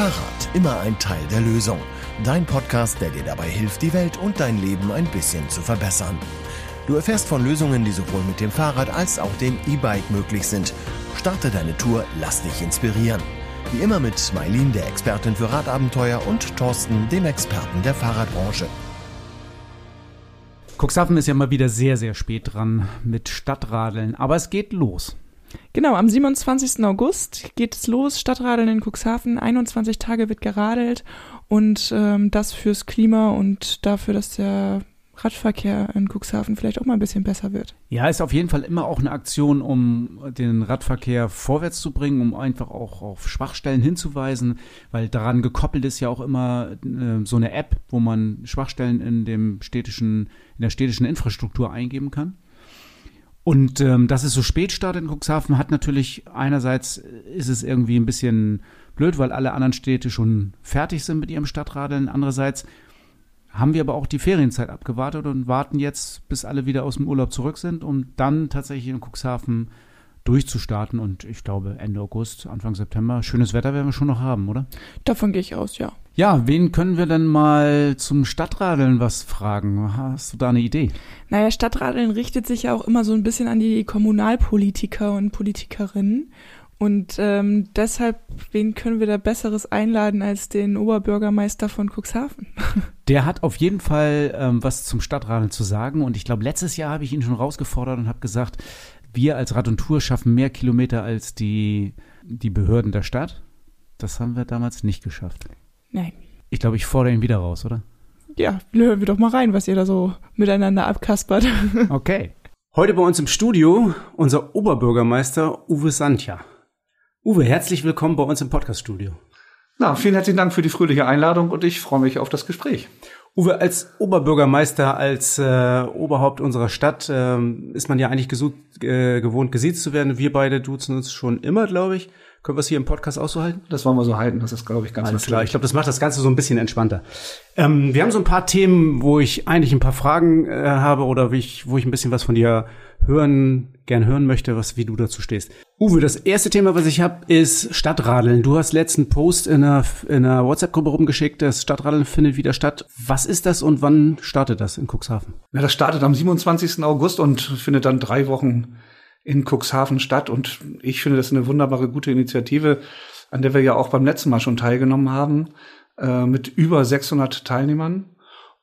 Fahrrad, immer ein Teil der Lösung. Dein Podcast, der dir dabei hilft, die Welt und dein Leben ein bisschen zu verbessern. Du erfährst von Lösungen, die sowohl mit dem Fahrrad als auch dem E-Bike möglich sind. Starte deine Tour, lass dich inspirieren. Wie immer mit Mailin, der Expertin für Radabenteuer, und Thorsten, dem Experten der Fahrradbranche. Cuxhaven ist ja mal wieder sehr, sehr spät dran mit Stadtradeln, aber es geht los. Genau, am 27. August geht es los, Stadtradeln in Cuxhaven. 21 Tage wird geradelt und ähm, das fürs Klima und dafür, dass der Radverkehr in Cuxhaven vielleicht auch mal ein bisschen besser wird. Ja, ist auf jeden Fall immer auch eine Aktion, um den Radverkehr vorwärts zu bringen, um einfach auch auf Schwachstellen hinzuweisen, weil daran gekoppelt ist ja auch immer äh, so eine App, wo man Schwachstellen in dem städtischen, in der städtischen Infrastruktur eingeben kann. Und ähm, dass es so spät startet in Cuxhaven, hat natürlich einerseits ist es irgendwie ein bisschen blöd, weil alle anderen Städte schon fertig sind mit ihrem Stadtradeln. Andererseits haben wir aber auch die Ferienzeit abgewartet und warten jetzt, bis alle wieder aus dem Urlaub zurück sind, um dann tatsächlich in Cuxhaven durchzustarten. Und ich glaube, Ende August, Anfang September, schönes Wetter werden wir schon noch haben, oder? Davon gehe ich aus, ja. Ja, wen können wir denn mal zum Stadtradeln was fragen? Hast du da eine Idee? Naja, Stadtradeln richtet sich ja auch immer so ein bisschen an die Kommunalpolitiker und Politikerinnen. Und ähm, deshalb, wen können wir da Besseres einladen als den Oberbürgermeister von Cuxhaven? Der hat auf jeden Fall ähm, was zum Stadtradeln zu sagen. Und ich glaube, letztes Jahr habe ich ihn schon rausgefordert und habe gesagt, wir als Rad und Tour schaffen mehr Kilometer als die, die Behörden der Stadt. Das haben wir damals nicht geschafft. Nein. Ich glaube, ich fordere ihn wieder raus, oder? Ja, hören wir doch mal rein, was ihr da so miteinander abkaspert. Okay. Heute bei uns im Studio unser Oberbürgermeister Uwe Santja. Uwe, herzlich willkommen bei uns im Podcast-Studio. Na, vielen herzlichen Dank für die fröhliche Einladung und ich freue mich auf das Gespräch. Uwe, als Oberbürgermeister, als äh, Oberhaupt unserer Stadt ähm, ist man ja eigentlich gesucht, äh, gewohnt, gesiezt zu werden. Wir beide duzen uns schon immer, glaube ich. Können wir es hier im Podcast auch so halten? Das wollen wir so halten. Das ist, glaube ich, ganz Alles klar. Ich glaube, das macht das Ganze so ein bisschen entspannter. Ähm, wir haben so ein paar Themen, wo ich eigentlich ein paar Fragen äh, habe oder ich, wo ich ein bisschen was von dir hören, gern hören möchte, was, wie du dazu stehst. Uwe, das erste Thema, was ich habe, ist Stadtradeln. Du hast letzten Post in einer, in einer WhatsApp-Gruppe rumgeschickt, das Stadtradeln findet wieder statt. Was ist das und wann startet das in Cuxhaven? Ja, das startet am 27. August und findet dann drei Wochen in Cuxhaven statt. Und ich finde das eine wunderbare, gute Initiative, an der wir ja auch beim letzten Mal schon teilgenommen haben, äh, mit über 600 Teilnehmern.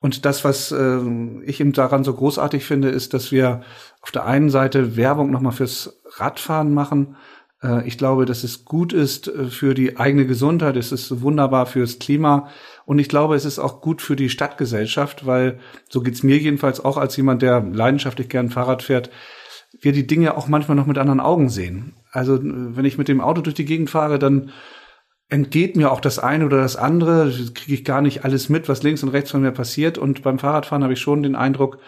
Und das, was äh, ich eben daran so großartig finde, ist, dass wir auf der einen Seite Werbung nochmal fürs Radfahren machen. Äh, ich glaube, dass es gut ist äh, für die eigene Gesundheit. Es ist wunderbar fürs Klima. Und ich glaube, es ist auch gut für die Stadtgesellschaft, weil so geht's mir jedenfalls auch als jemand, der leidenschaftlich gern Fahrrad fährt wir die Dinge auch manchmal noch mit anderen Augen sehen. Also wenn ich mit dem Auto durch die Gegend fahre, dann entgeht mir auch das eine oder das andere, kriege ich gar nicht alles mit, was links und rechts von mir passiert. Und beim Fahrradfahren habe ich schon den Eindruck,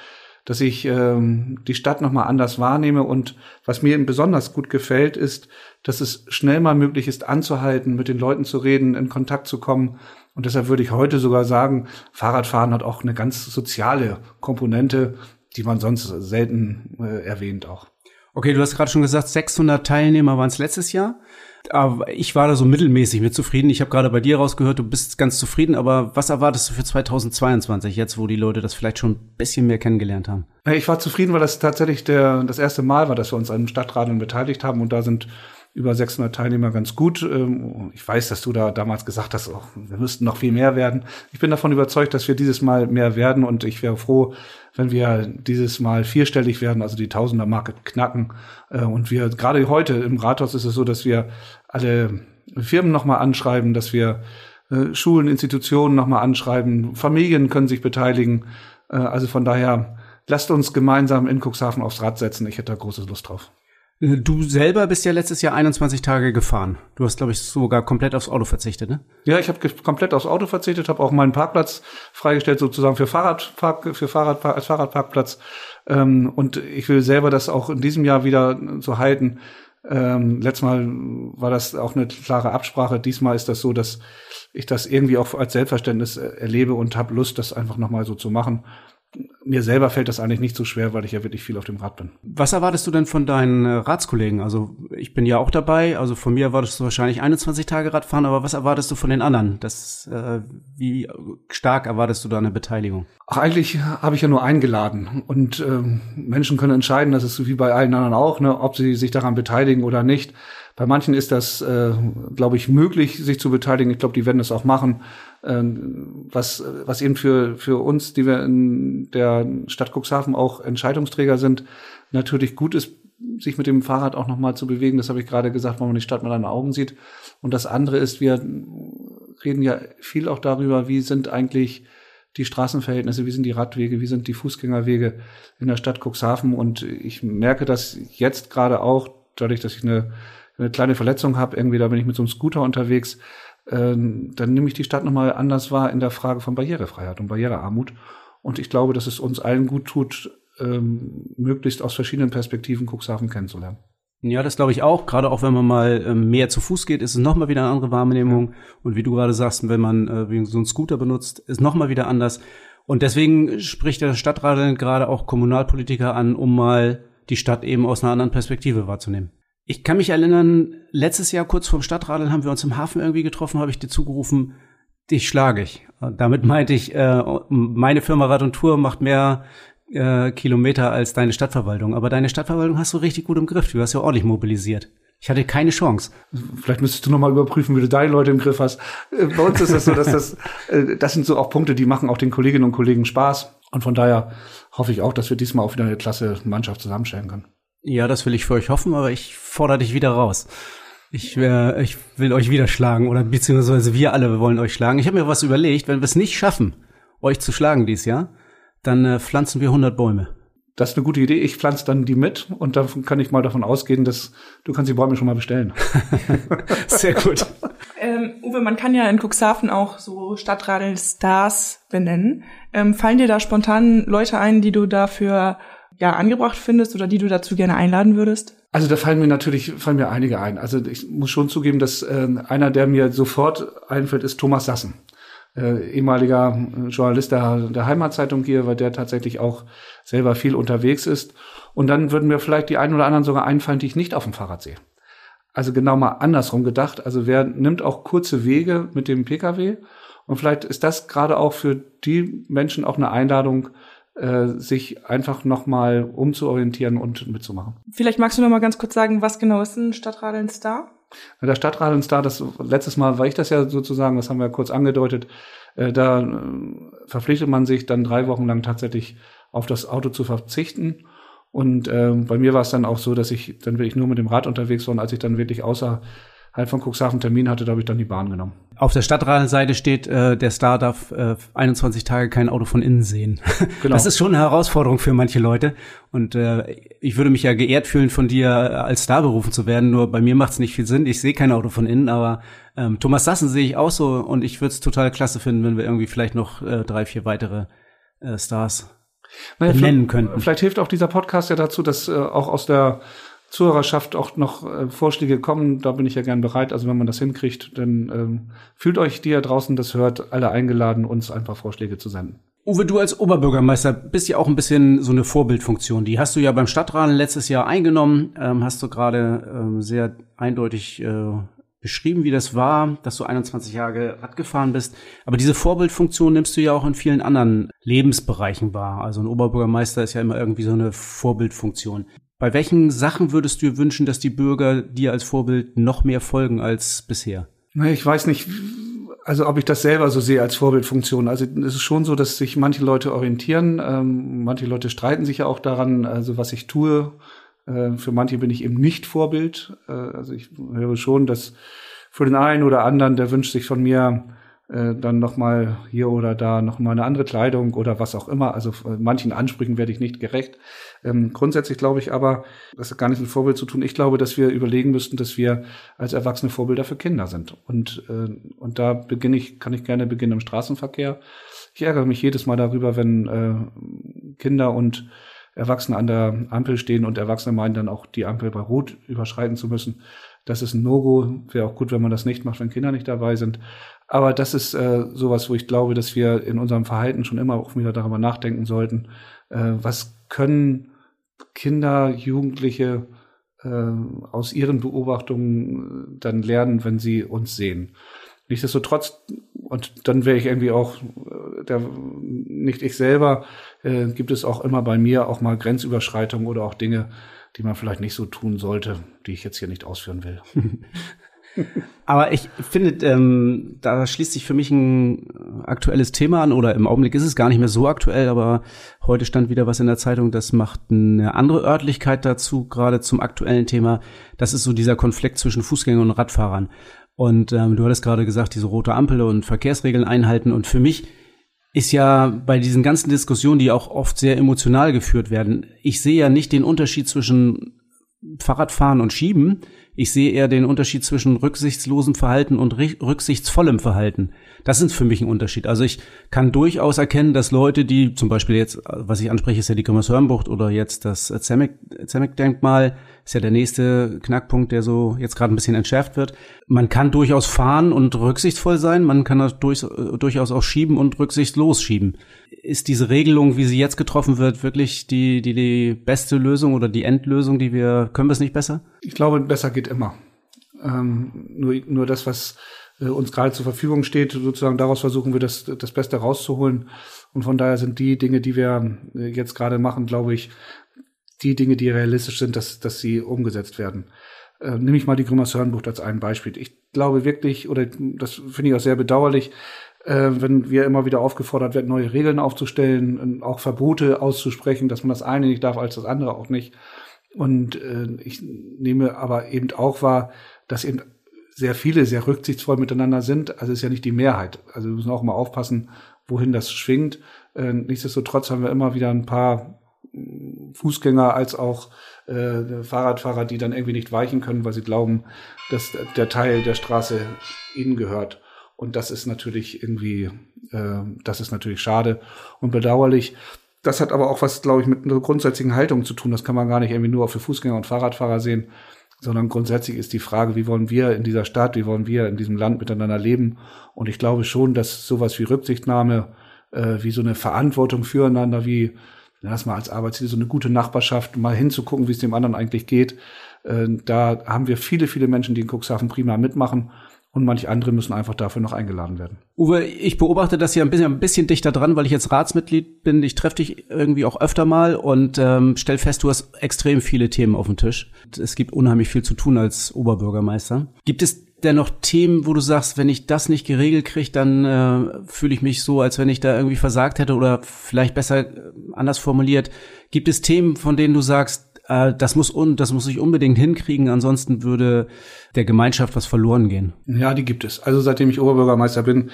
dass ich ähm, die Stadt nochmal anders wahrnehme. Und was mir eben besonders gut gefällt, ist, dass es schnell mal möglich ist, anzuhalten, mit den Leuten zu reden, in Kontakt zu kommen. Und deshalb würde ich heute sogar sagen, Fahrradfahren hat auch eine ganz soziale Komponente, die man sonst selten äh, erwähnt auch. Okay, du hast gerade schon gesagt, 600 Teilnehmer waren es letztes Jahr. Aber ich war da so mittelmäßig mit zufrieden. Ich habe gerade bei dir rausgehört, du bist ganz zufrieden. Aber was erwartest du für 2022 jetzt, wo die Leute das vielleicht schon ein bisschen mehr kennengelernt haben? Ich war zufrieden, weil das tatsächlich der, das erste Mal war, dass wir uns an Stadtradeln beteiligt haben. Und da sind über 600 Teilnehmer ganz gut. Ähm, ich weiß, dass du da damals gesagt hast, oh, wir müssten noch viel mehr werden. Ich bin davon überzeugt, dass wir dieses Mal mehr werden und ich wäre froh, wenn wir dieses Mal vierstellig werden, also die Tausender-Marke knacken. Äh, und wir, gerade heute im Rathaus ist es so, dass wir alle Firmen nochmal anschreiben, dass wir äh, Schulen, Institutionen nochmal anschreiben, Familien können sich beteiligen. Äh, also von daher, lasst uns gemeinsam in Cuxhaven aufs Rad setzen. Ich hätte da große Lust drauf. Du selber bist ja letztes Jahr 21 Tage gefahren. Du hast, glaube ich, sogar komplett aufs Auto verzichtet, ne? Ja, ich habe komplett aufs Auto verzichtet, habe auch meinen Parkplatz freigestellt, sozusagen für Fahrradpark, für Fahrrad, als Fahrradparkplatz. Ähm, und ich will selber das auch in diesem Jahr wieder so halten. Ähm, letztes Mal war das auch eine klare Absprache. Diesmal ist das so, dass ich das irgendwie auch als Selbstverständnis erlebe und habe Lust, das einfach nochmal so zu machen. Mir selber fällt das eigentlich nicht so schwer, weil ich ja wirklich viel auf dem Rad bin. Was erwartest du denn von deinen äh, Ratskollegen? Also ich bin ja auch dabei, also von mir erwartest du wahrscheinlich 21 Tage Radfahren, aber was erwartest du von den anderen? Das, äh, wie stark erwartest du da eine Beteiligung? Ach, eigentlich habe ich ja nur eingeladen und äh, Menschen können entscheiden, das ist wie bei allen anderen auch, ne, ob sie sich daran beteiligen oder nicht. Bei manchen ist das, äh, glaube ich, möglich, sich zu beteiligen. Ich glaube, die werden das auch machen. Ähm, was, was eben für, für uns, die wir in der Stadt Cuxhaven auch Entscheidungsträger sind, natürlich gut ist, sich mit dem Fahrrad auch nochmal zu bewegen. Das habe ich gerade gesagt, wenn man die Stadt mit den Augen sieht. Und das andere ist, wir reden ja viel auch darüber, wie sind eigentlich die Straßenverhältnisse, wie sind die Radwege, wie sind die Fußgängerwege in der Stadt Cuxhaven. Und ich merke das jetzt gerade auch, dadurch, dass ich eine, eine kleine Verletzung habe, irgendwie, da bin ich mit so einem Scooter unterwegs, dann nehme ich die Stadt nochmal anders wahr in der Frage von Barrierefreiheit und Barrierearmut. Und ich glaube, dass es uns allen gut tut, ähm, möglichst aus verschiedenen Perspektiven Cuxhaven kennenzulernen. Ja, das glaube ich auch. Gerade auch wenn man mal ähm, mehr zu Fuß geht, ist es nochmal wieder eine andere Wahrnehmung. Ja. Und wie du gerade sagst, wenn man äh, so einen Scooter benutzt, ist nochmal wieder anders. Und deswegen spricht der Stadtrat gerade auch Kommunalpolitiker an, um mal die Stadt eben aus einer anderen Perspektive wahrzunehmen. Ich kann mich erinnern, letztes Jahr kurz vorm Stadtradeln haben wir uns im Hafen irgendwie getroffen, habe ich dir zugerufen, dich schlage ich. Und damit meinte ich, äh, meine Firma Rad und Tour macht mehr äh, Kilometer als deine Stadtverwaltung. Aber deine Stadtverwaltung hast du richtig gut im Griff. Du hast ja ordentlich mobilisiert. Ich hatte keine Chance. Vielleicht müsstest du noch mal überprüfen, wie du deine Leute im Griff hast. Äh, bei uns ist das so, dass das, äh, das sind so auch Punkte, die machen auch den Kolleginnen und Kollegen Spaß. Und von daher hoffe ich auch, dass wir diesmal auch wieder eine klasse Mannschaft zusammenstellen können. Ja, das will ich für euch hoffen, aber ich fordere dich wieder raus. Ich, äh, ich will euch wieder schlagen oder beziehungsweise wir alle wollen euch schlagen. Ich habe mir was überlegt, wenn wir es nicht schaffen, euch zu schlagen dieses Jahr, dann äh, pflanzen wir 100 Bäume. Das ist eine gute Idee. Ich pflanze dann die mit und dann kann ich mal davon ausgehen, dass du kannst die Bäume schon mal bestellen. Sehr gut. ähm, Uwe, man kann ja in Cuxhaven auch so Stadtradeln-Stars benennen. Ähm, fallen dir da spontan Leute ein, die du dafür ja angebracht findest oder die du dazu gerne einladen würdest? Also da fallen mir natürlich fallen mir einige ein. Also ich muss schon zugeben, dass äh, einer, der mir sofort einfällt, ist Thomas Sassen, äh, ehemaliger Journalist der, der Heimatzeitung hier, weil der tatsächlich auch selber viel unterwegs ist. Und dann würden mir vielleicht die einen oder anderen sogar einfallen, die ich nicht auf dem Fahrrad sehe. Also genau mal andersrum gedacht. Also wer nimmt auch kurze Wege mit dem Pkw? Und vielleicht ist das gerade auch für die Menschen auch eine Einladung, äh, sich einfach nochmal umzuorientieren und mitzumachen. Vielleicht magst du noch mal ganz kurz sagen, was genau ist ein Stadtradeln Star? Der Stadtradeln Star, das letztes Mal war ich das ja sozusagen, das haben wir kurz angedeutet, äh, da äh, verpflichtet man sich dann drei Wochen lang tatsächlich auf das Auto zu verzichten. Und äh, bei mir war es dann auch so, dass ich dann wirklich nur mit dem Rad unterwegs war und als ich dann wirklich außer halt von Cuxhaven Termin hatte, da habe ich dann die Bahn genommen. Auf der Stadtradelseite steht, äh, der Star darf äh, 21 Tage kein Auto von innen sehen. Genau. Das ist schon eine Herausforderung für manche Leute. Und äh, ich würde mich ja geehrt fühlen, von dir als Star berufen zu werden. Nur bei mir macht es nicht viel Sinn. Ich sehe kein Auto von innen, aber ähm, Thomas Sassen sehe ich auch so und ich würde es total klasse finden, wenn wir irgendwie vielleicht noch äh, drei, vier weitere äh, Stars naja, nennen könnten. Vielleicht hilft auch dieser Podcast ja dazu, dass äh, auch aus der Zuhörerschaft auch noch äh, Vorschläge kommen, da bin ich ja gern bereit. Also wenn man das hinkriegt, dann ähm, fühlt euch, die ja draußen das hört, alle eingeladen, uns ein paar Vorschläge zu senden. Uwe, du als Oberbürgermeister bist ja auch ein bisschen so eine Vorbildfunktion. Die hast du ja beim Stadtrat letztes Jahr eingenommen, ähm, hast du gerade ähm, sehr eindeutig äh, beschrieben, wie das war, dass du 21 Jahre Rad gefahren bist. Aber diese Vorbildfunktion nimmst du ja auch in vielen anderen Lebensbereichen wahr. Also ein Oberbürgermeister ist ja immer irgendwie so eine Vorbildfunktion. Bei welchen Sachen würdest du wünschen, dass die Bürger dir als Vorbild noch mehr folgen als bisher? Ich weiß nicht, also ob ich das selber so sehe als Vorbildfunktion. Also es ist schon so, dass sich manche Leute orientieren, ähm, manche Leute streiten sich ja auch daran, also was ich tue. Äh, für manche bin ich eben nicht Vorbild. Äh, also ich höre schon, dass für den einen oder anderen, der wünscht sich von mir äh, dann nochmal hier oder da nochmal eine andere Kleidung oder was auch immer. Also äh, manchen Ansprüchen werde ich nicht gerecht. Ähm, grundsätzlich glaube ich aber, das hat gar nichts mit Vorbild zu tun. Ich glaube, dass wir überlegen müssten, dass wir als Erwachsene Vorbilder für Kinder sind. Und, äh, und da beginne ich, kann ich gerne beginnen im Straßenverkehr. Ich ärgere mich jedes Mal darüber, wenn äh, Kinder und Erwachsene an der Ampel stehen und Erwachsene meinen dann auch die Ampel bei Rot überschreiten zu müssen. Das ist ein No-Go. Wäre auch gut, wenn man das nicht macht, wenn Kinder nicht dabei sind. Aber das ist äh, sowas, wo ich glaube, dass wir in unserem Verhalten schon immer auch wieder darüber nachdenken sollten, äh, was können Kinder, Jugendliche äh, aus ihren Beobachtungen dann lernen, wenn sie uns sehen. Nichtsdestotrotz, und dann wäre ich irgendwie auch äh, der, nicht ich selber, äh, gibt es auch immer bei mir auch mal Grenzüberschreitungen oder auch Dinge, die man vielleicht nicht so tun sollte, die ich jetzt hier nicht ausführen will. Aber ich finde, ähm, da schließt sich für mich ein aktuelles Thema an, oder im Augenblick ist es gar nicht mehr so aktuell, aber heute stand wieder was in der Zeitung, das macht eine andere Örtlichkeit dazu, gerade zum aktuellen Thema. Das ist so dieser Konflikt zwischen Fußgängern und Radfahrern. Und ähm, du hattest gerade gesagt, diese rote Ampel und Verkehrsregeln einhalten. Und für mich ist ja bei diesen ganzen Diskussionen, die auch oft sehr emotional geführt werden, ich sehe ja nicht den Unterschied zwischen Fahrradfahren und Schieben, ich sehe eher den Unterschied zwischen rücksichtslosem Verhalten und rücksichtsvollem Verhalten. Das ist für mich ein Unterschied. Also ich kann durchaus erkennen, dass Leute, die zum Beispiel jetzt, was ich anspreche, ist ja die Kommershörnbucht oder jetzt das Zemek-Denkmal, ist ja der nächste Knackpunkt, der so jetzt gerade ein bisschen entschärft wird. Man kann durchaus fahren und rücksichtsvoll sein, man kann das durch, durchaus auch schieben und rücksichtslos schieben. Ist diese Regelung, wie sie jetzt getroffen wird, wirklich die, die, die beste Lösung oder die Endlösung, die wir, können wir es nicht besser? Ich glaube, besser geht immer. Ähm, nur, nur das, was äh, uns gerade zur Verfügung steht, sozusagen daraus versuchen wir das, das Beste rauszuholen. Und von daher sind die Dinge, die wir äh, jetzt gerade machen, glaube ich, die Dinge, die realistisch sind, dass, dass sie umgesetzt werden. Äh, nehme ich mal die Grimmers Hörnbucht als ein Beispiel. Ich glaube wirklich, oder das finde ich auch sehr bedauerlich, äh, wenn wir immer wieder aufgefordert werden, neue Regeln aufzustellen, auch Verbote auszusprechen, dass man das eine nicht darf, als das andere auch nicht. Und äh, ich nehme aber eben auch wahr, dass eben sehr viele sehr rücksichtsvoll miteinander sind. Also ist ja nicht die Mehrheit. Also wir müssen auch mal aufpassen, wohin das schwingt. Äh, nichtsdestotrotz haben wir immer wieder ein paar Fußgänger als auch äh, Fahrradfahrer, die dann irgendwie nicht weichen können, weil sie glauben, dass der Teil der Straße ihnen gehört. Und das ist natürlich irgendwie, äh, das ist natürlich schade und bedauerlich. Das hat aber auch was, glaube ich, mit einer grundsätzlichen Haltung zu tun. Das kann man gar nicht irgendwie nur für Fußgänger und Fahrradfahrer sehen, sondern grundsätzlich ist die Frage, wie wollen wir in dieser Stadt, wie wollen wir in diesem Land miteinander leben? Und ich glaube schon, dass sowas wie Rücksichtnahme, äh, wie so eine Verantwortung füreinander, wie lass mal als Arbeitsziel so eine gute Nachbarschaft, mal hinzugucken, wie es dem anderen eigentlich geht. Äh, da haben wir viele, viele Menschen, die in Cuxhaven prima mitmachen. Und manche andere müssen einfach dafür noch eingeladen werden. Uwe, ich beobachte das hier ein bisschen, ein bisschen dichter dran, weil ich jetzt Ratsmitglied bin. Ich treffe dich irgendwie auch öfter mal und ähm, stell fest, du hast extrem viele Themen auf dem Tisch. Es gibt unheimlich viel zu tun als Oberbürgermeister. Gibt es denn noch Themen, wo du sagst, wenn ich das nicht geregelt kriege, dann äh, fühle ich mich so, als wenn ich da irgendwie versagt hätte oder vielleicht besser äh, anders formuliert. Gibt es Themen, von denen du sagst, das muss un das muss ich unbedingt hinkriegen, ansonsten würde der Gemeinschaft was verloren gehen? Ja, die gibt es. Also seitdem ich Oberbürgermeister bin,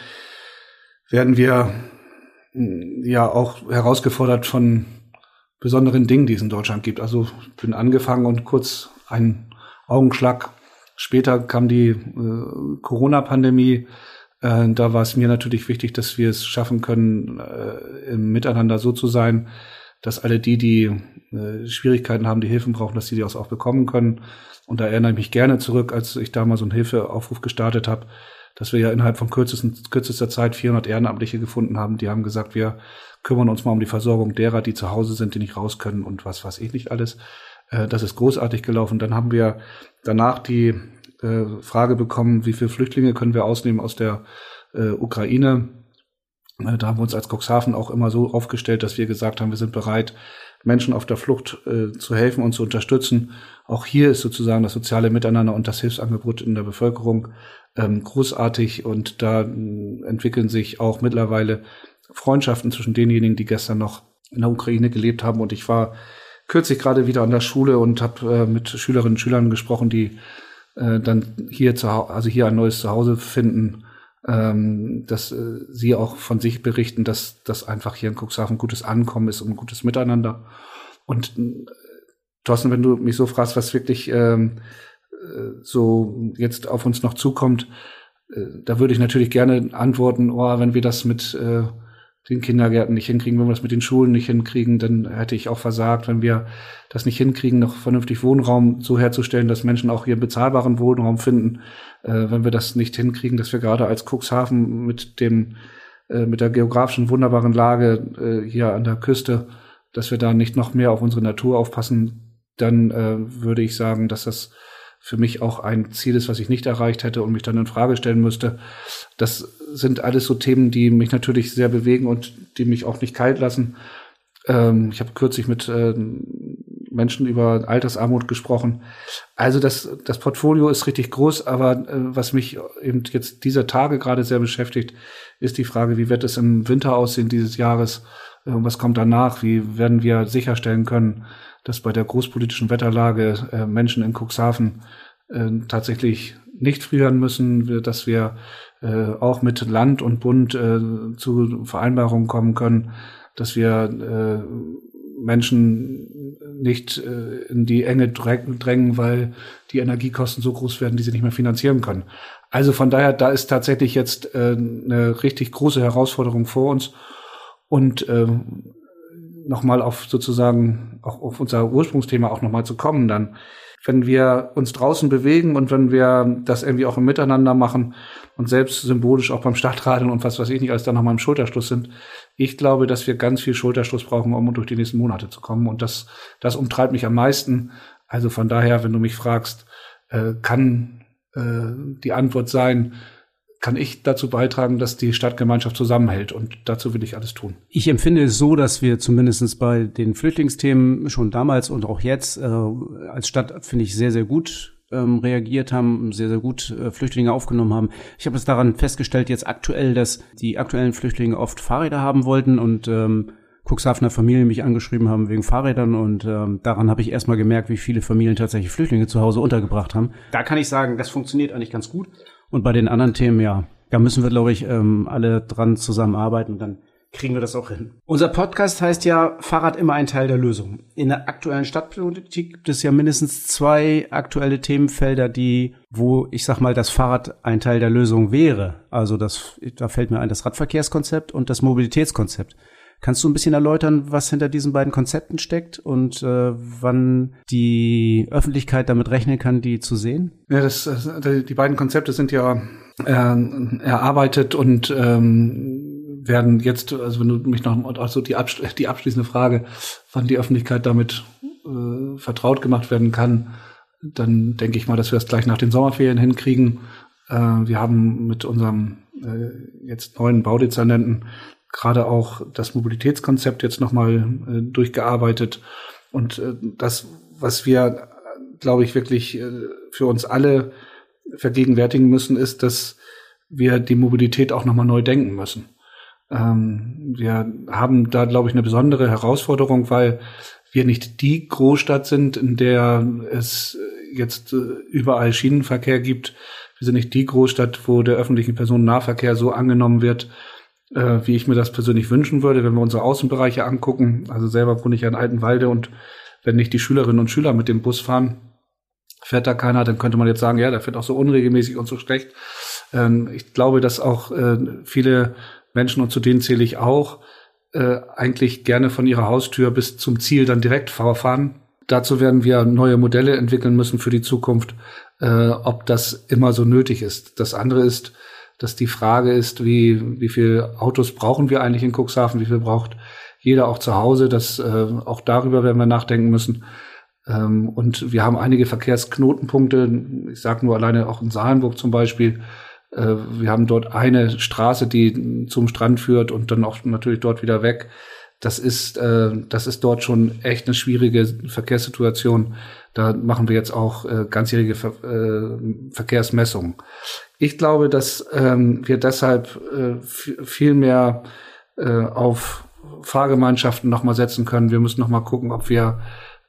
werden wir mm, ja auch herausgefordert von besonderen Dingen, die es in Deutschland gibt. Also bin angefangen und kurz ein Augenschlag Später kam die äh, Corona-Pandemie. Äh, da war es mir natürlich wichtig, dass wir es schaffen können, äh, im Miteinander so zu sein, dass alle die, die äh, Schwierigkeiten haben, die Hilfen brauchen, dass sie die auch bekommen können. Und da erinnere ich mich gerne zurück, als ich da mal so einen Hilfeaufruf gestartet habe, dass wir ja innerhalb von kürzesten, kürzester Zeit 400 Ehrenamtliche gefunden haben. Die haben gesagt, wir kümmern uns mal um die Versorgung derer, die zu Hause sind, die nicht raus können und was weiß ich nicht alles. Äh, das ist großartig gelaufen. Dann haben wir danach die äh, Frage bekommen, wie viele Flüchtlinge können wir ausnehmen aus der äh, Ukraine. Äh, da haben wir uns als Cuxhaven auch immer so aufgestellt, dass wir gesagt haben, wir sind bereit, Menschen auf der Flucht äh, zu helfen und zu unterstützen. Auch hier ist sozusagen das soziale Miteinander und das Hilfsangebot in der Bevölkerung ähm, großartig und da äh, entwickeln sich auch mittlerweile Freundschaften zwischen denjenigen, die gestern noch in der Ukraine gelebt haben. Und ich war kürzlich gerade wieder an der Schule und habe äh, mit Schülerinnen und Schülern gesprochen, die äh, dann hier zu also hier ein neues Zuhause finden, ähm, dass äh, sie auch von sich berichten, dass das einfach hier in Cuxhaven gutes Ankommen ist und ein gutes Miteinander. Und äh, Thorsten, wenn du mich so fragst, was wirklich ähm, äh, so jetzt auf uns noch zukommt, äh, da würde ich natürlich gerne antworten, oh, wenn wir das mit äh, den Kindergärten nicht hinkriegen, wenn wir das mit den Schulen nicht hinkriegen, dann hätte ich auch versagt, wenn wir das nicht hinkriegen, noch vernünftig Wohnraum so herzustellen, dass Menschen auch ihren bezahlbaren Wohnraum finden, äh, wenn wir das nicht hinkriegen, dass wir gerade als Cuxhaven mit dem äh, mit der geografischen wunderbaren Lage äh, hier an der Küste, dass wir da nicht noch mehr auf unsere Natur aufpassen, dann äh, würde ich sagen, dass das für mich auch ein Ziel ist, was ich nicht erreicht hätte und mich dann in Frage stellen müsste. Das sind alles so Themen, die mich natürlich sehr bewegen und die mich auch nicht kalt lassen. Ähm, ich habe kürzlich mit äh, Menschen über Altersarmut gesprochen. Also das, das Portfolio ist richtig groß, aber äh, was mich eben jetzt dieser Tage gerade sehr beschäftigt, ist die Frage, wie wird es im Winter aussehen dieses Jahres? Äh, was kommt danach? Wie werden wir sicherstellen können, dass bei der großpolitischen Wetterlage äh, Menschen in Cuxhaven äh, tatsächlich nicht frieren müssen, dass wir äh, auch mit Land und Bund äh, zu Vereinbarungen kommen können, dass wir äh, Menschen nicht äh, in die Enge drängen, weil die Energiekosten so groß werden, die sie nicht mehr finanzieren können. Also von daher, da ist tatsächlich jetzt äh, eine richtig große Herausforderung vor uns. Und äh, nochmal auf sozusagen auch auf unser Ursprungsthema auch nochmal zu kommen, dann, wenn wir uns draußen bewegen und wenn wir das irgendwie auch im Miteinander machen und selbst symbolisch auch beim Stadtradeln und was weiß ich nicht, als dann nochmal im Schulterschluss sind, ich glaube, dass wir ganz viel Schulterschluss brauchen, um durch die nächsten Monate zu kommen. Und das, das umtreibt mich am meisten. Also von daher, wenn du mich fragst, äh, kann äh, die Antwort sein, kann ich dazu beitragen, dass die Stadtgemeinschaft zusammenhält. Und dazu will ich alles tun. Ich empfinde es so, dass wir zumindest bei den Flüchtlingsthemen schon damals und auch jetzt äh, als Stadt, finde ich, sehr, sehr gut ähm, reagiert haben, sehr, sehr gut äh, Flüchtlinge aufgenommen haben. Ich habe es daran festgestellt, jetzt aktuell, dass die aktuellen Flüchtlinge oft Fahrräder haben wollten und ähm, Cuxhavener Familien mich angeschrieben haben wegen Fahrrädern und ähm, daran habe ich erstmal gemerkt, wie viele Familien tatsächlich Flüchtlinge zu Hause untergebracht haben. Da kann ich sagen, das funktioniert eigentlich ganz gut. Und bei den anderen Themen, ja, da müssen wir, glaube ich, ähm, alle dran zusammenarbeiten und dann kriegen wir das auch hin. Unser Podcast heißt ja Fahrrad immer ein Teil der Lösung. In der aktuellen Stadtpolitik gibt es ja mindestens zwei aktuelle Themenfelder, die, wo ich sag mal, das Fahrrad ein Teil der Lösung wäre. Also das, da fällt mir ein das Radverkehrskonzept und das Mobilitätskonzept. Kannst du ein bisschen erläutern, was hinter diesen beiden Konzepten steckt und äh, wann die Öffentlichkeit damit rechnen kann, die zu sehen? Ja, das, die beiden Konzepte sind ja äh, erarbeitet und ähm, werden jetzt, also wenn du mich noch, also die, absch die abschließende Frage, wann die Öffentlichkeit damit äh, vertraut gemacht werden kann, dann denke ich mal, dass wir das gleich nach den Sommerferien hinkriegen. Äh, wir haben mit unserem äh, jetzt neuen Baudezernenten gerade auch das Mobilitätskonzept jetzt nochmal äh, durchgearbeitet. Und äh, das, was wir, glaube ich, wirklich äh, für uns alle vergegenwärtigen müssen, ist, dass wir die Mobilität auch nochmal neu denken müssen. Ähm, wir haben da, glaube ich, eine besondere Herausforderung, weil wir nicht die Großstadt sind, in der es jetzt äh, überall Schienenverkehr gibt. Wir sind nicht die Großstadt, wo der öffentliche Personennahverkehr so angenommen wird, äh, wie ich mir das persönlich wünschen würde, wenn wir unsere Außenbereiche angucken. Also selber wohne ich ja in Altenwalde und wenn nicht die Schülerinnen und Schüler mit dem Bus fahren, fährt da keiner, dann könnte man jetzt sagen, ja, der fährt auch so unregelmäßig und so schlecht. Ähm, ich glaube, dass auch äh, viele Menschen, und zu denen zähle ich auch, äh, eigentlich gerne von ihrer Haustür bis zum Ziel dann direkt fahren. Dazu werden wir neue Modelle entwickeln müssen für die Zukunft, äh, ob das immer so nötig ist. Das andere ist, dass die Frage ist, wie, wie viel Autos brauchen wir eigentlich in Cuxhaven, wie viel braucht jeder auch zu Hause, das, äh, auch darüber werden wir nachdenken müssen. Ähm, und wir haben einige Verkehrsknotenpunkte, ich sage nur alleine auch in Salenburg zum Beispiel, äh, wir haben dort eine Straße, die zum Strand führt und dann auch natürlich dort wieder weg. Das ist, äh, das ist dort schon echt eine schwierige Verkehrssituation. Da machen wir jetzt auch äh, ganzjährige äh, Verkehrsmessungen. Ich glaube, dass ähm, wir deshalb äh, viel mehr äh, auf Fahrgemeinschaften nochmal setzen können. Wir müssen nochmal gucken, ob wir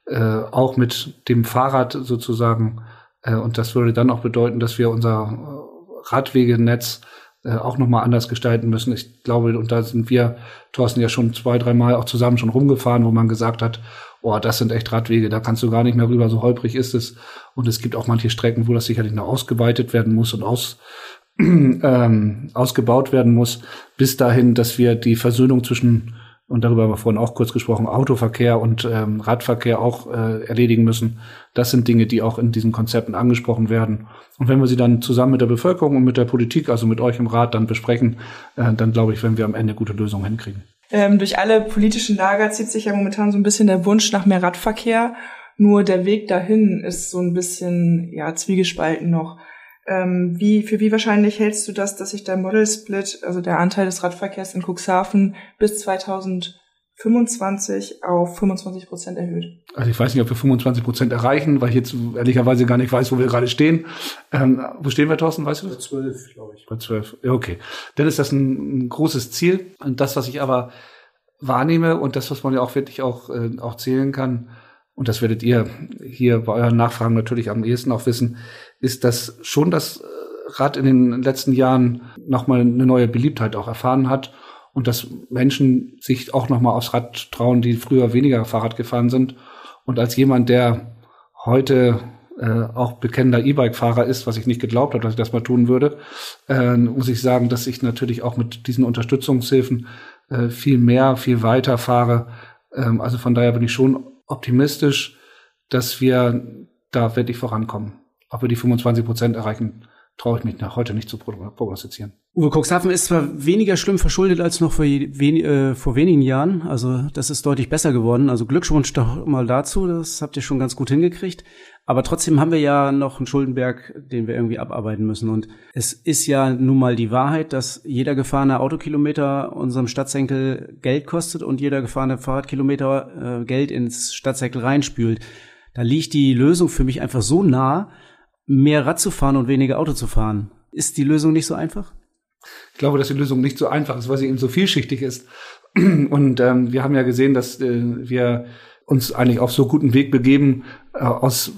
äh, auch mit dem Fahrrad sozusagen, äh, und das würde dann auch bedeuten, dass wir unser äh, Radwegenetz äh, auch nochmal anders gestalten müssen. Ich glaube, und da sind wir, Thorsten, ja schon zwei, dreimal auch zusammen schon rumgefahren, wo man gesagt hat, oh, das sind echt Radwege, da kannst du gar nicht mehr rüber, so holprig ist es. Und es gibt auch manche Strecken, wo das sicherlich noch ausgeweitet werden muss und aus, ähm, ausgebaut werden muss, bis dahin, dass wir die Versöhnung zwischen und darüber haben wir vorhin auch kurz gesprochen, Autoverkehr und ähm, Radverkehr auch äh, erledigen müssen. Das sind Dinge, die auch in diesen Konzepten angesprochen werden. Und wenn wir sie dann zusammen mit der Bevölkerung und mit der Politik, also mit euch im Rat, dann besprechen, äh, dann glaube ich, werden wir am Ende gute Lösungen hinkriegen. Ähm, durch alle politischen Lager zieht sich ja momentan so ein bisschen der Wunsch nach mehr Radverkehr. Nur der Weg dahin ist so ein bisschen ja zwiegespalten noch. Ähm, wie, für wie wahrscheinlich hältst du das, dass sich der Model Split, also der Anteil des Radverkehrs in Cuxhaven bis 2025 auf 25 Prozent erhöht? Also ich weiß nicht, ob wir 25 Prozent erreichen, weil ich jetzt ehrlicherweise gar nicht weiß, wo wir gerade stehen. Ähm, wo stehen wir, Thorsten, weißt du? Bei zwölf, glaube ich. Bei zwölf, ja, okay. Dann ist das ein, ein, großes Ziel. Und das, was ich aber wahrnehme und das, was man ja auch wirklich auch, äh, auch zählen kann, und das werdet ihr hier bei euren Nachfragen natürlich am ehesten auch wissen, ist, dass schon das Rad in den letzten Jahren nochmal eine neue Beliebtheit auch erfahren hat und dass Menschen sich auch nochmal aufs Rad trauen, die früher weniger Fahrrad gefahren sind. Und als jemand, der heute äh, auch bekennender E-Bike-Fahrer ist, was ich nicht geglaubt habe, dass ich das mal tun würde, äh, muss ich sagen, dass ich natürlich auch mit diesen Unterstützungshilfen äh, viel mehr, viel weiter fahre. Ähm, also von daher bin ich schon optimistisch, dass wir da wirklich vorankommen. Ob wir die 25 Prozent erreichen, traue ich mich nach heute nicht zu prognostizieren. Uwe Cuxhaven ist zwar weniger schlimm verschuldet als noch vor, wen, äh, vor wenigen Jahren. Also das ist deutlich besser geworden. Also Glückwunsch doch mal dazu. Das habt ihr schon ganz gut hingekriegt. Aber trotzdem haben wir ja noch einen Schuldenberg, den wir irgendwie abarbeiten müssen. Und es ist ja nun mal die Wahrheit, dass jeder gefahrene Autokilometer unserem Stadtsenkel Geld kostet und jeder gefahrene Fahrradkilometer äh, Geld ins Stadtsenkel reinspült. Da liegt die Lösung für mich einfach so nah, mehr Rad zu fahren und weniger Auto zu fahren. Ist die Lösung nicht so einfach? Ich glaube, dass die Lösung nicht so einfach ist, weil sie eben so vielschichtig ist. Und ähm, wir haben ja gesehen, dass äh, wir uns eigentlich auf so guten Weg begeben, äh, aus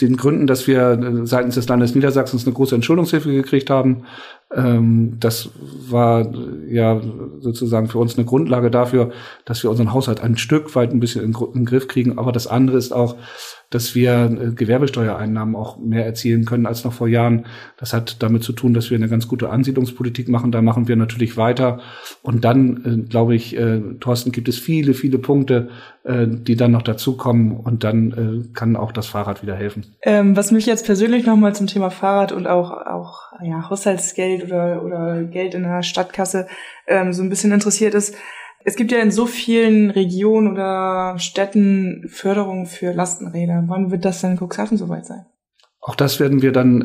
den Gründen, dass wir äh, seitens des Landes Niedersachsens eine große Entschuldungshilfe gekriegt haben. Ähm, das war ja sozusagen für uns eine Grundlage dafür, dass wir unseren Haushalt ein Stück weit ein bisschen in, in den Griff kriegen. Aber das andere ist auch, dass wir äh, Gewerbesteuereinnahmen auch mehr erzielen können als noch vor Jahren. Das hat damit zu tun, dass wir eine ganz gute Ansiedlungspolitik machen. Da machen wir natürlich weiter. Und dann, äh, glaube ich, äh, Thorsten, gibt es viele, viele Punkte, äh, die dann noch dazukommen. Und dann äh, kann auch das Fahrrad wieder helfen. Ähm, was mich jetzt persönlich nochmal zum Thema Fahrrad und auch, auch ja, Haushaltsgeld oder, oder Geld in der Stadtkasse ähm, so ein bisschen interessiert ist, es gibt ja in so vielen Regionen oder Städten Förderung für Lastenräder. Wann wird das denn in Cuxhaven soweit sein? Auch das werden wir dann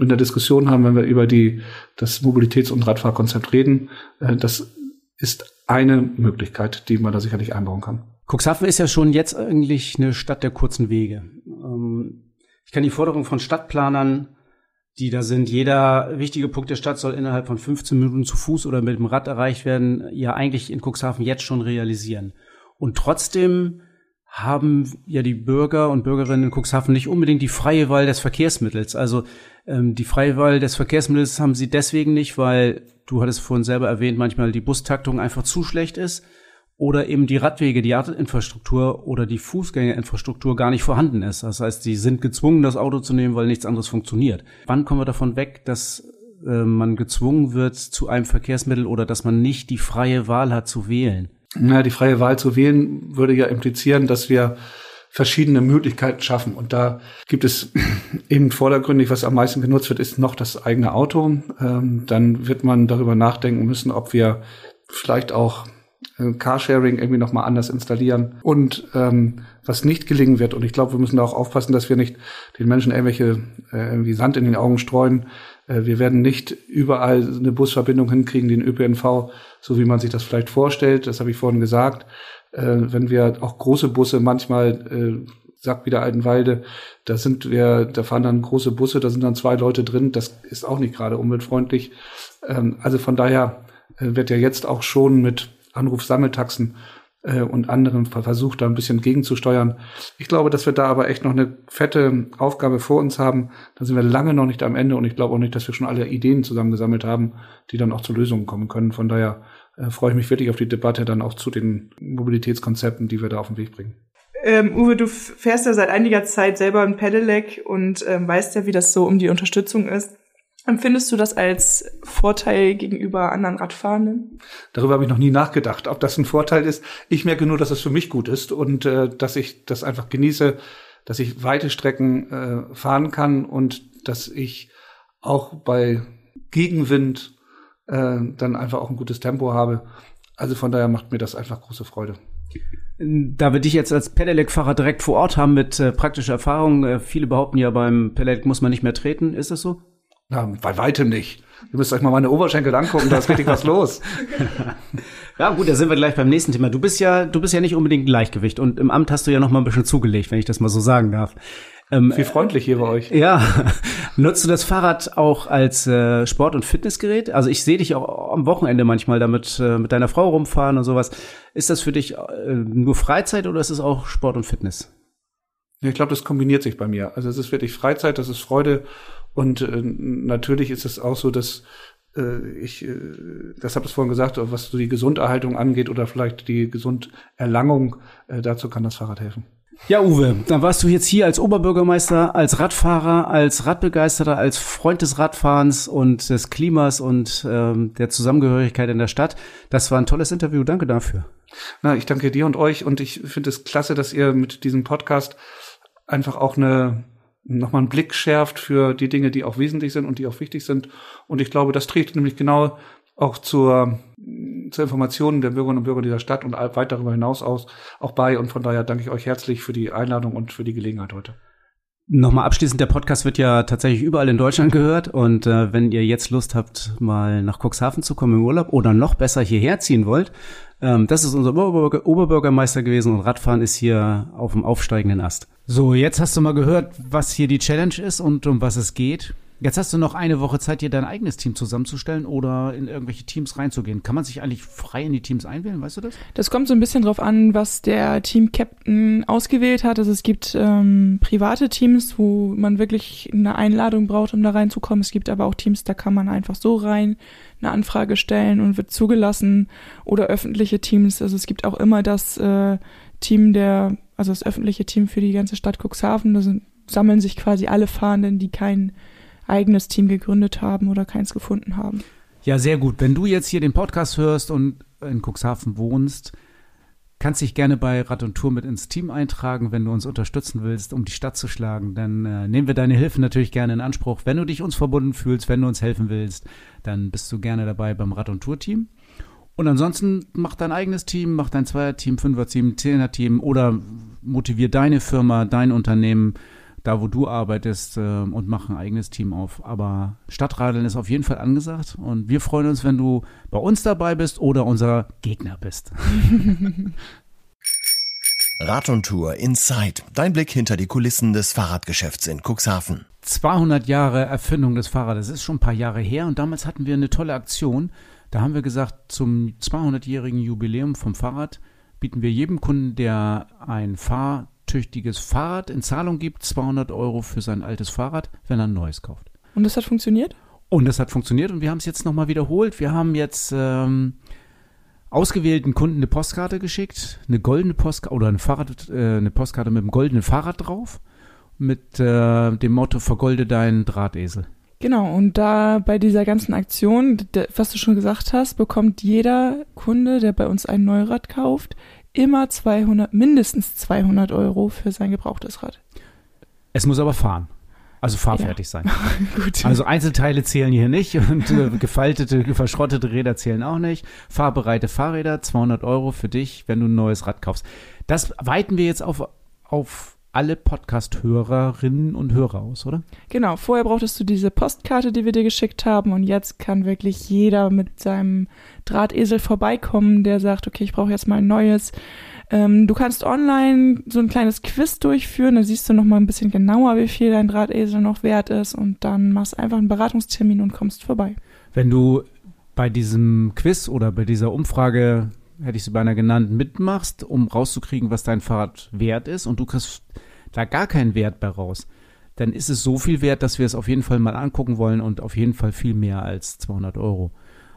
in der Diskussion haben, wenn wir über die, das Mobilitäts- und Radfahrkonzept reden. Äh, das ist eine Möglichkeit, die man da sicherlich einbauen kann. Cuxhaven ist ja schon jetzt eigentlich eine Stadt der kurzen Wege. Ähm, ich kann die Forderung von Stadtplanern die da sind. Jeder wichtige Punkt der Stadt soll innerhalb von 15 Minuten zu Fuß oder mit dem Rad erreicht werden, ja eigentlich in Cuxhaven jetzt schon realisieren. Und trotzdem haben ja die Bürger und Bürgerinnen in Cuxhaven nicht unbedingt die freie Wahl des Verkehrsmittels. Also ähm, die freie Wahl des Verkehrsmittels haben sie deswegen nicht, weil du hattest vorhin selber erwähnt, manchmal die Bustaktung einfach zu schlecht ist oder eben die Radwege, die Radinfrastruktur oder die Fußgängerinfrastruktur gar nicht vorhanden ist. Das heißt, sie sind gezwungen, das Auto zu nehmen, weil nichts anderes funktioniert. Wann kommen wir davon weg, dass äh, man gezwungen wird zu einem Verkehrsmittel oder dass man nicht die freie Wahl hat zu wählen? Na, die freie Wahl zu wählen würde ja implizieren, dass wir verschiedene Möglichkeiten schaffen. Und da gibt es eben vordergründig, was am meisten genutzt wird, ist noch das eigene Auto. Ähm, dann wird man darüber nachdenken müssen, ob wir vielleicht auch äh, Carsharing irgendwie nochmal anders installieren. Und ähm, was nicht gelingen wird, und ich glaube, wir müssen da auch aufpassen, dass wir nicht den Menschen irgendwelche äh, irgendwie Sand in den Augen streuen. Äh, wir werden nicht überall eine Busverbindung hinkriegen, den ÖPNV, so wie man sich das vielleicht vorstellt. Das habe ich vorhin gesagt. Äh, wenn wir auch große Busse manchmal äh, sagt wieder Altenwalde, da sind wir, da fahren dann große Busse, da sind dann zwei Leute drin, das ist auch nicht gerade umweltfreundlich. Ähm, also von daher äh, wird ja jetzt auch schon mit Anrufsammeltaxen äh, und anderen versucht, da ein bisschen gegenzusteuern. Ich glaube, dass wir da aber echt noch eine fette Aufgabe vor uns haben. Da sind wir lange noch nicht am Ende und ich glaube auch nicht, dass wir schon alle Ideen zusammengesammelt haben, die dann auch zu Lösungen kommen können. Von daher äh, freue ich mich wirklich auf die Debatte dann auch zu den Mobilitätskonzepten, die wir da auf den Weg bringen. Ähm, Uwe, du fährst ja seit einiger Zeit selber ein Pedelec und ähm, weißt ja, wie das so um die Unterstützung ist. Empfindest du das als Vorteil gegenüber anderen Radfahrenden? Darüber habe ich noch nie nachgedacht, ob das ein Vorteil ist. Ich merke nur, dass es für mich gut ist und äh, dass ich das einfach genieße, dass ich weite Strecken äh, fahren kann und dass ich auch bei Gegenwind äh, dann einfach auch ein gutes Tempo habe. Also von daher macht mir das einfach große Freude. Da wir dich jetzt als Pedelec-Fahrer direkt vor Ort haben mit äh, praktischer Erfahrung, äh, viele behaupten ja, beim Pedelec muss man nicht mehr treten. Ist das so? Na, bei weitem nicht. Ihr müsst euch mal meine Oberschenkel angucken, da ist richtig was los. Ja, gut, da sind wir gleich beim nächsten Thema. Du bist ja, du bist ja nicht unbedingt ein Leichtgewicht und im Amt hast du ja noch mal ein bisschen zugelegt, wenn ich das mal so sagen darf. Ähm, Wie freundlich hier bei euch. Ja, nutzt du das Fahrrad auch als äh, Sport- und Fitnessgerät? Also ich sehe dich auch am Wochenende manchmal damit äh, mit deiner Frau rumfahren und sowas. Ist das für dich äh, nur Freizeit oder ist es auch Sport und Fitness? Ich glaube, das kombiniert sich bei mir. Also es ist wirklich Freizeit, das ist Freude und äh, natürlich ist es auch so, dass äh, ich, äh, das habe ich vorhin gesagt, was so die Gesunderhaltung angeht oder vielleicht die Gesunderlangung, äh, dazu kann das Fahrrad helfen. Ja, Uwe, dann warst du jetzt hier als Oberbürgermeister, als Radfahrer, als Radbegeisterter, als Freund des Radfahrens und des Klimas und ähm, der Zusammengehörigkeit in der Stadt. Das war ein tolles Interview. Danke dafür. Na, ich danke dir und euch und ich finde es klasse, dass ihr mit diesem Podcast einfach auch eine nochmal einen Blick schärft für die Dinge, die auch wesentlich sind und die auch wichtig sind. Und ich glaube, das trägt nämlich genau auch zur, zur Information der Bürgerinnen und Bürger dieser Stadt und weit darüber hinaus aus auch bei. Und von daher danke ich euch herzlich für die Einladung und für die Gelegenheit heute. Nochmal abschließend, der Podcast wird ja tatsächlich überall in Deutschland gehört und äh, wenn ihr jetzt Lust habt, mal nach Cuxhaven zu kommen im Urlaub oder noch besser hierher ziehen wollt, ähm, das ist unser Oberbürger Oberbürgermeister gewesen und Radfahren ist hier auf dem aufsteigenden Ast. So, jetzt hast du mal gehört, was hier die Challenge ist und um was es geht. Jetzt hast du noch eine Woche Zeit, dir dein eigenes Team zusammenzustellen oder in irgendwelche Teams reinzugehen. Kann man sich eigentlich frei in die Teams einwählen, weißt du das? Das kommt so ein bisschen drauf an, was der Team-Captain ausgewählt hat. Also es gibt ähm, private Teams, wo man wirklich eine Einladung braucht, um da reinzukommen. Es gibt aber auch Teams, da kann man einfach so rein eine Anfrage stellen und wird zugelassen. Oder öffentliche Teams. Also es gibt auch immer das äh, Team der, also das öffentliche Team für die ganze Stadt Cuxhaven. Da sind, sammeln sich quasi alle Fahrenden, die kein eigenes Team gegründet haben oder keins gefunden haben. Ja, sehr gut. Wenn du jetzt hier den Podcast hörst und in Cuxhaven wohnst, kannst dich gerne bei Rad und Tour mit ins Team eintragen, wenn du uns unterstützen willst, um die Stadt zu schlagen. Dann äh, nehmen wir deine Hilfe natürlich gerne in Anspruch. Wenn du dich uns verbunden fühlst, wenn du uns helfen willst, dann bist du gerne dabei beim Rad und Tour Team. Und ansonsten mach dein eigenes Team, mach dein Zweier-Team, Fünfer-Team, Zehner-Team oder motivier deine Firma, dein Unternehmen da wo du arbeitest äh, und mach ein eigenes Team auf. Aber Stadtradeln ist auf jeden Fall angesagt und wir freuen uns, wenn du bei uns dabei bist oder unser Gegner bist. Rad und Tour Inside. Dein Blick hinter die Kulissen des Fahrradgeschäfts in Cuxhaven. 200 Jahre Erfindung des Fahrrades. Das ist schon ein paar Jahre her und damals hatten wir eine tolle Aktion. Da haben wir gesagt, zum 200-jährigen Jubiläum vom Fahrrad bieten wir jedem Kunden, der ein Fahr tüchtiges Fahrrad in Zahlung gibt, 200 Euro für sein altes Fahrrad, wenn er ein neues kauft. Und das hat funktioniert? Und das hat funktioniert und wir haben es jetzt nochmal wiederholt. Wir haben jetzt ähm, ausgewählten Kunden eine Postkarte geschickt, eine goldene Postkarte oder eine, Fahrrad, äh, eine Postkarte mit einem goldenen Fahrrad drauf, mit äh, dem Motto Vergolde deinen Drahtesel. Genau, und da bei dieser ganzen Aktion, was du schon gesagt hast, bekommt jeder Kunde, der bei uns ein Neurad kauft, immer 200, mindestens 200 Euro für sein gebrauchtes Rad. Es muss aber fahren. Also fahrfertig ja. sein. Gut. Also Einzelteile zählen hier nicht und äh, gefaltete, verschrottete Räder zählen auch nicht. Fahrbereite Fahrräder, 200 Euro für dich, wenn du ein neues Rad kaufst. Das weiten wir jetzt auf, auf alle Podcast-Hörerinnen und Hörer aus, oder? Genau, vorher brauchtest du diese Postkarte, die wir dir geschickt haben und jetzt kann wirklich jeder mit seinem Drahtesel vorbeikommen, der sagt, okay, ich brauche jetzt mal ein neues. Ähm, du kannst online so ein kleines Quiz durchführen, da siehst du noch mal ein bisschen genauer, wie viel dein Drahtesel noch wert ist und dann machst einfach einen Beratungstermin und kommst vorbei. Wenn du bei diesem Quiz oder bei dieser Umfrage hätte ich sie beinahe genannt, mitmachst, um rauszukriegen, was dein Fahrrad wert ist und du kriegst da gar keinen Wert bei raus, dann ist es so viel wert, dass wir es auf jeden Fall mal angucken wollen und auf jeden Fall viel mehr als 200 Euro.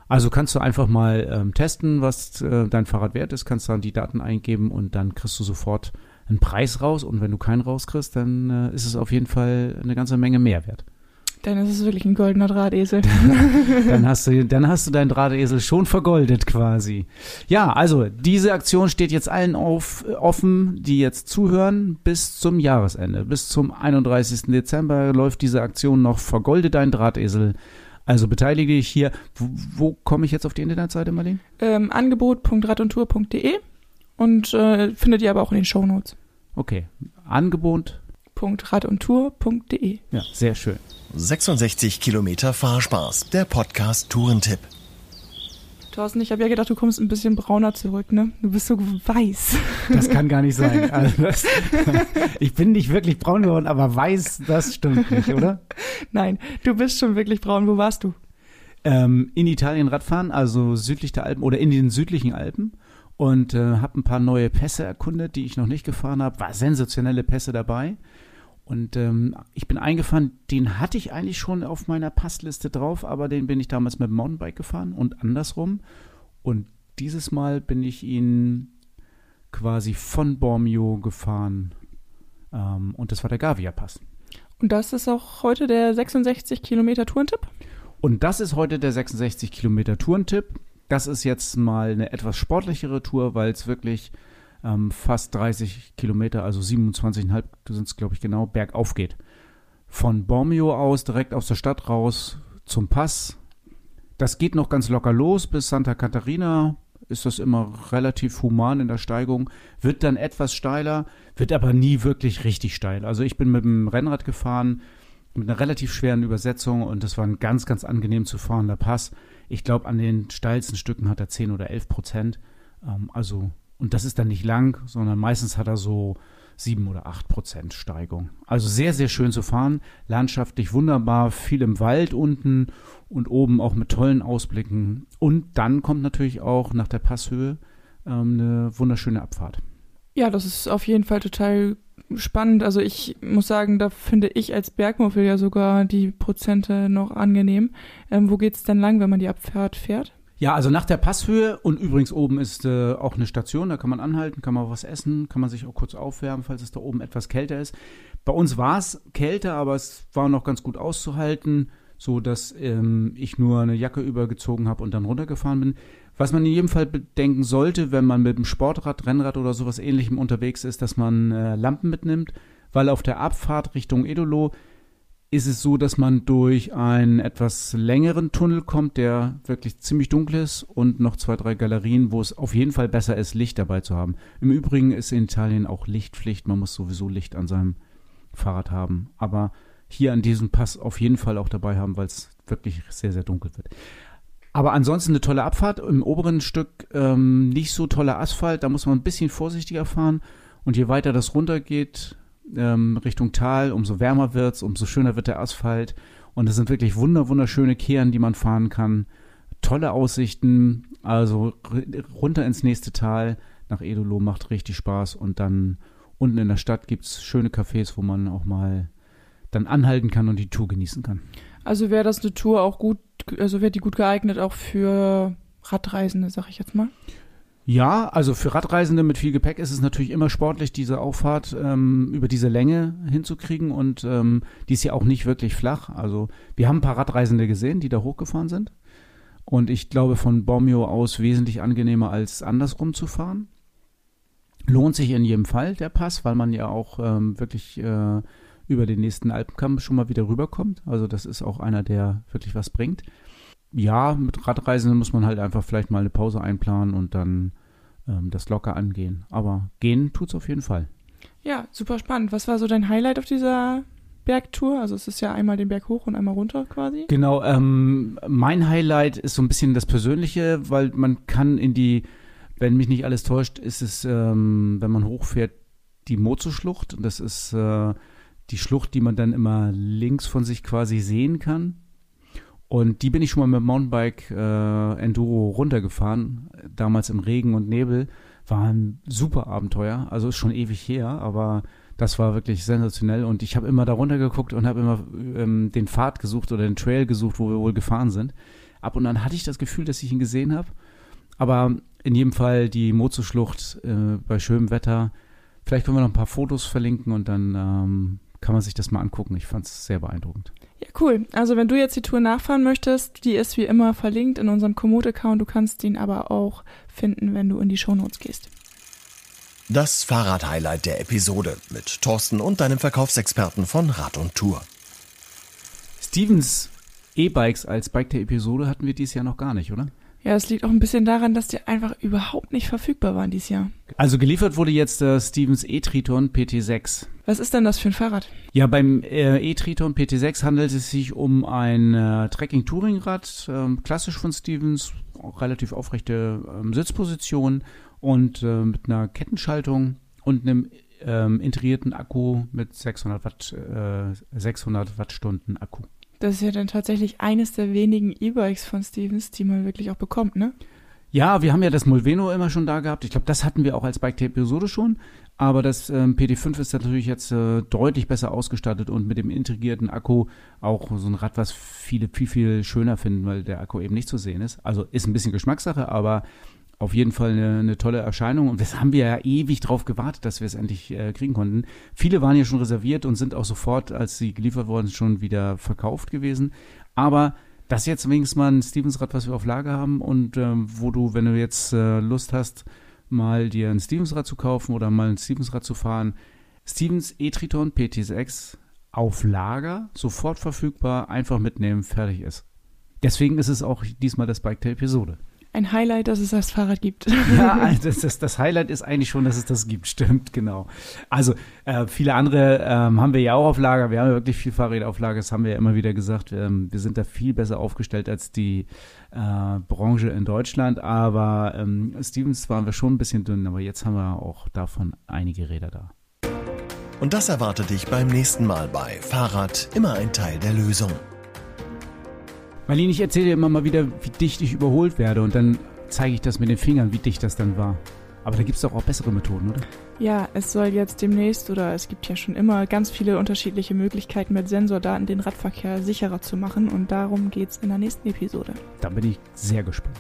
Also kannst du einfach mal ähm, testen, was äh, dein Fahrrad wert ist, kannst dann die Daten eingeben und dann kriegst du sofort einen Preis raus und wenn du keinen rauskriegst, dann äh, ist es auf jeden Fall eine ganze Menge Mehrwert. Dann ist es wirklich ein goldener Drahtesel. dann, hast du, dann hast du deinen Drahtesel schon vergoldet quasi. Ja, also diese Aktion steht jetzt allen auf, offen, die jetzt zuhören, bis zum Jahresende. Bis zum 31. Dezember läuft diese Aktion noch. Vergolde deinen Drahtesel. Also beteilige dich hier. Wo, wo komme ich jetzt auf die Internetseite, Marlene? Ähm, Angebot.radundtour.de und äh, findet ihr aber auch in den Shownotes. Okay. Angebot www.radundtour.de. Ja, sehr schön. 66 Kilometer Fahrspaß, der Podcast Tourentipp. Thorsten, ich habe ja gedacht, du kommst ein bisschen brauner zurück, ne? Du bist so weiß. Das kann gar nicht sein. Also das, ich bin nicht wirklich braun geworden, aber weiß, das stimmt nicht, oder? Nein, du bist schon wirklich braun. Wo warst du? Ähm, in Italien Radfahren, also südlich der Alpen oder in den südlichen Alpen und äh, habe ein paar neue Pässe erkundet, die ich noch nicht gefahren habe. War sensationelle Pässe dabei. Und ähm, ich bin eingefahren, den hatte ich eigentlich schon auf meiner Passliste drauf, aber den bin ich damals mit dem Mountainbike gefahren und andersrum. Und dieses Mal bin ich ihn quasi von Bormio gefahren. Ähm, und das war der Gavia-Pass. Und das ist auch heute der 66 Kilometer Tourentipp? Und das ist heute der 66 Kilometer Tourentipp. Das ist jetzt mal eine etwas sportlichere Tour, weil es wirklich ähm, fast 30 Kilometer, also 27,5 sind es, glaube ich, genau, bergauf geht. Von Bormio aus, direkt aus der Stadt raus zum Pass. Das geht noch ganz locker los bis Santa Catarina. Ist das immer relativ human in der Steigung. Wird dann etwas steiler, wird aber nie wirklich richtig steil. Also ich bin mit dem Rennrad gefahren, mit einer relativ schweren Übersetzung und das war ein ganz, ganz angenehm zu fahrender Pass. Ich glaube, an den steilsten Stücken hat er 10 oder 11 Prozent. Ähm, also und das ist dann nicht lang, sondern meistens hat er so sieben oder acht Prozent Steigung. Also sehr, sehr schön zu fahren. Landschaftlich wunderbar, viel im Wald unten und oben auch mit tollen Ausblicken. Und dann kommt natürlich auch nach der Passhöhe ähm, eine wunderschöne Abfahrt. Ja, das ist auf jeden Fall total spannend. Also ich muss sagen, da finde ich als Bergmuffel ja sogar die Prozente noch angenehm. Ähm, wo es denn lang, wenn man die Abfahrt fährt? Ja, also nach der Passhöhe und übrigens oben ist äh, auch eine Station, da kann man anhalten, kann man was essen, kann man sich auch kurz aufwärmen, falls es da oben etwas kälter ist. Bei uns war es kälter, aber es war noch ganz gut auszuhalten, so dass ähm, ich nur eine Jacke übergezogen habe und dann runtergefahren bin. Was man in jedem Fall bedenken sollte, wenn man mit dem Sportrad, Rennrad oder sowas ähnlichem unterwegs ist, dass man äh, Lampen mitnimmt, weil auf der Abfahrt Richtung Edolo ist es so, dass man durch einen etwas längeren Tunnel kommt, der wirklich ziemlich dunkel ist und noch zwei, drei Galerien, wo es auf jeden Fall besser ist, Licht dabei zu haben. Im Übrigen ist in Italien auch Lichtpflicht. Man muss sowieso Licht an seinem Fahrrad haben. Aber hier an diesem Pass auf jeden Fall auch dabei haben, weil es wirklich sehr, sehr dunkel wird. Aber ansonsten eine tolle Abfahrt. Im oberen Stück ähm, nicht so toller Asphalt. Da muss man ein bisschen vorsichtiger fahren. Und je weiter das runtergeht, ähm, Richtung Tal, umso wärmer wird es, umso schöner wird der Asphalt. Und es sind wirklich wunder, wunderschöne Kehren, die man fahren kann. Tolle Aussichten, also runter ins nächste Tal nach Edolo macht richtig Spaß. Und dann unten in der Stadt gibt es schöne Cafés, wo man auch mal dann anhalten kann und die Tour genießen kann. Also wäre das eine Tour auch gut, also wäre die gut geeignet auch für Radreisende, sag ich jetzt mal? Ja, also für Radreisende mit viel Gepäck ist es natürlich immer sportlich, diese Auffahrt ähm, über diese Länge hinzukriegen und ähm, die ist ja auch nicht wirklich flach. Also wir haben ein paar Radreisende gesehen, die da hochgefahren sind und ich glaube von Bormio aus wesentlich angenehmer als andersrum zu fahren. Lohnt sich in jedem Fall der Pass, weil man ja auch ähm, wirklich äh, über den nächsten Alpenkamm schon mal wieder rüberkommt. Also das ist auch einer, der wirklich was bringt ja, mit Radreisenden muss man halt einfach vielleicht mal eine Pause einplanen und dann ähm, das locker angehen. Aber gehen tut's auf jeden Fall. Ja, super spannend. Was war so dein Highlight auf dieser Bergtour? Also es ist ja einmal den Berg hoch und einmal runter quasi. Genau, ähm, mein Highlight ist so ein bisschen das Persönliche, weil man kann in die, wenn mich nicht alles täuscht, ist es, ähm, wenn man hochfährt, die Mozo-Schlucht. Das ist äh, die Schlucht, die man dann immer links von sich quasi sehen kann. Und die bin ich schon mal mit Mountainbike äh, Enduro runtergefahren, damals im Regen und Nebel. War ein super Abenteuer, also ist schon ewig her, aber das war wirklich sensationell. Und ich habe immer da runtergeguckt und habe immer ähm, den Pfad gesucht oder den Trail gesucht, wo wir wohl gefahren sind. Ab und an hatte ich das Gefühl, dass ich ihn gesehen habe. Aber in jedem Fall die Mozo-Schlucht äh, bei schönem Wetter. Vielleicht können wir noch ein paar Fotos verlinken und dann ähm, kann man sich das mal angucken. Ich fand es sehr beeindruckend. Ja, cool. Also wenn du jetzt die Tour nachfahren möchtest, die ist wie immer verlinkt in unserem Komoot-Account. Du kannst ihn aber auch finden, wenn du in die Shownotes gehst. Das Fahrrad-Highlight der Episode mit Thorsten und deinem Verkaufsexperten von Rad und Tour. Stevens E-Bikes als Bike der Episode hatten wir dieses Jahr noch gar nicht, oder? Ja, es liegt auch ein bisschen daran, dass die einfach überhaupt nicht verfügbar waren dieses Jahr. Also geliefert wurde jetzt der Stevens E-Triton PT6. Was ist denn das für ein Fahrrad? Ja, beim äh, E-Triton PT6 handelt es sich um ein äh, Trekking-Touring-Rad, ähm, klassisch von Stevens, relativ aufrechte ähm, Sitzposition und äh, mit einer Kettenschaltung und einem ähm, integrierten Akku mit 600 Watt, äh, 600 Wattstunden Akku. Das ist ja dann tatsächlich eines der wenigen E-Bikes von Stevens, die man wirklich auch bekommt, ne? Ja, wir haben ja das Molveno immer schon da gehabt. Ich glaube, das hatten wir auch als Bike-Episode schon. Aber das ähm, PD5 ist natürlich jetzt äh, deutlich besser ausgestattet und mit dem integrierten Akku auch so ein Rad, was viele viel, viel schöner finden, weil der Akku eben nicht zu sehen ist. Also ist ein bisschen Geschmackssache, aber auf jeden Fall eine, eine, tolle Erscheinung. Und das haben wir ja ewig drauf gewartet, dass wir es endlich äh, kriegen konnten. Viele waren ja schon reserviert und sind auch sofort, als sie geliefert wurden, schon wieder verkauft gewesen. Aber das ist jetzt wenigstens mal ein Stevens-Rad, was wir auf Lager haben und ähm, wo du, wenn du jetzt äh, Lust hast, mal dir ein Stevens-Rad zu kaufen oder mal ein Stevens-Rad zu fahren, Stevens E-Triton PT6 auf Lager, sofort verfügbar, einfach mitnehmen, fertig ist. Deswegen ist es auch diesmal das Bike der Episode ein Highlight, dass es das Fahrrad gibt. Ja, das, das, das Highlight ist eigentlich schon, dass es das gibt, stimmt, genau. Also äh, viele andere ähm, haben wir ja auch auf Lager. Wir haben ja wirklich viel Fahrräder auf Lager, das haben wir ja immer wieder gesagt. Ähm, wir sind da viel besser aufgestellt als die äh, Branche in Deutschland. Aber ähm, Stevens waren wir schon ein bisschen dünn, aber jetzt haben wir auch davon einige Räder da. Und das erwartet dich beim nächsten Mal bei Fahrrad immer ein Teil der Lösung. Marlene, ich erzähle dir immer mal wieder, wie dicht ich überholt werde und dann zeige ich das mit den Fingern, wie dicht das dann war. Aber da gibt es doch auch bessere Methoden, oder? Ja, es soll jetzt demnächst oder es gibt ja schon immer ganz viele unterschiedliche Möglichkeiten mit Sensordaten den Radverkehr sicherer zu machen und darum geht es in der nächsten Episode. Da bin ich sehr gespannt.